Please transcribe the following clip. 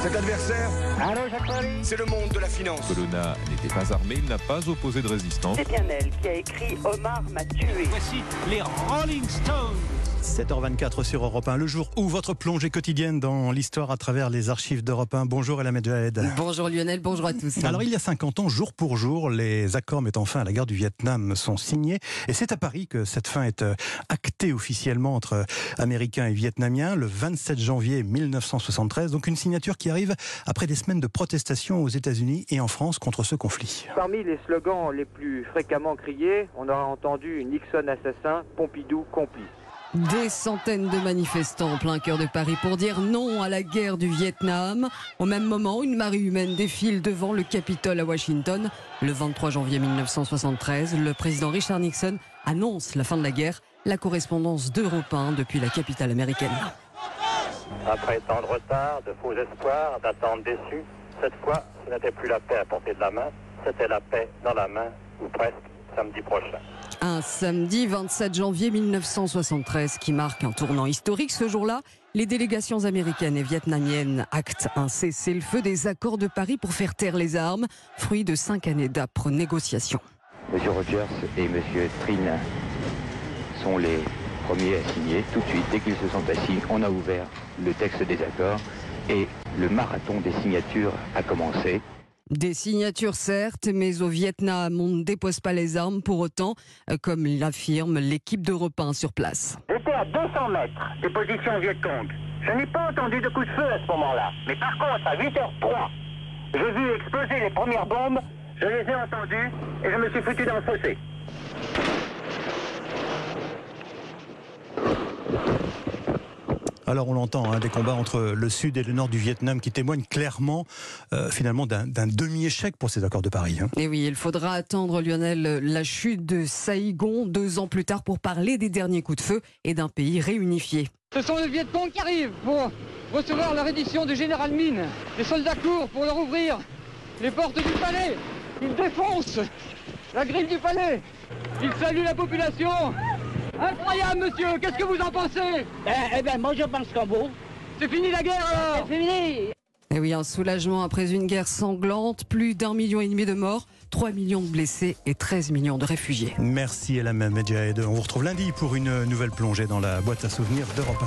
Cet adversaire, c'est le monde de la finance. Colonna n'était pas armé, il n'a pas opposé de résistance. C'est bien elle qui a écrit Omar m'a tué. Voici les Rolling Stones. 7h24 sur Europe 1, le jour où votre plongée quotidienne dans l'histoire à travers les archives d'Europe 1. Bonjour Elamé Jahed. Bonjour Lionel, bonjour à tous. Alors il y a 50 ans, jour pour jour, les accords mettant fin à la guerre du Vietnam sont signés. Et c'est à Paris que cette fin est euh, actée officiellement entre Américains et Vietnamiens le 27 janvier 1973. Donc une signature qui arrive après des semaines de protestations aux États-Unis et en France contre ce conflit. Parmi les slogans les plus fréquemment criés, on aura entendu Nixon assassin, Pompidou complice. Des centaines de manifestants en plein cœur de Paris pour dire non à la guerre du Vietnam. Au même moment, une marée humaine défile devant le Capitole à Washington. Le 23 janvier 1973, le président Richard Nixon annonce la fin de la guerre. La correspondance d'Europe 1 depuis la capitale américaine. Après tant de retard, de faux espoirs, d'attentes déçues, cette fois, ce n'était plus la paix à portée de la main, c'était la paix dans la main, ou presque, samedi prochain. Un samedi 27 janvier 1973 qui marque un tournant historique. Ce jour-là, les délégations américaines et vietnamiennes actent un cessez-le-feu des accords de Paris pour faire taire les armes, fruit de cinq années d'âpres négociations. Monsieur Rogers et Monsieur Trin sont les premiers à signer. Tout de suite, dès qu'ils se sont assis, on a ouvert le texte des accords et le marathon des signatures a commencé. Des signatures certes, mais au Vietnam, on ne dépose pas les armes pour autant, euh, comme l'affirme l'équipe d'Europe 1 sur place. J'étais à 200 mètres des positions Vietcong. Je n'ai pas entendu de coup de feu à ce moment-là. Mais par contre, à 8h03, j'ai vu exploser les premières bombes, je les ai entendues et je me suis foutu dans le fossé. Alors on l'entend, hein, des combats entre le sud et le nord du Vietnam qui témoignent clairement euh, finalement d'un demi-échec pour ces accords de Paris. Hein. Et oui, il faudra attendre Lionel la chute de Saïgon deux ans plus tard pour parler des derniers coups de feu et d'un pays réunifié. Ce sont les Vietcong qui arrivent pour recevoir la reddition du général Mine. Les soldats courent pour leur ouvrir les portes du palais. Ils défoncent la grille du palais. Ils saluent la population. Incroyable, monsieur Qu'est-ce que vous en pensez? Eh, eh ben, moi je pense qu'en beau. C'est fini la guerre alors C'est fini Et oui, un soulagement après une guerre sanglante, plus d'un million et demi de morts, 3 millions de blessés et 13 millions de réfugiés. Merci Elam Medjahed. On vous retrouve lundi pour une nouvelle plongée dans la boîte à souvenirs d'Europe 1.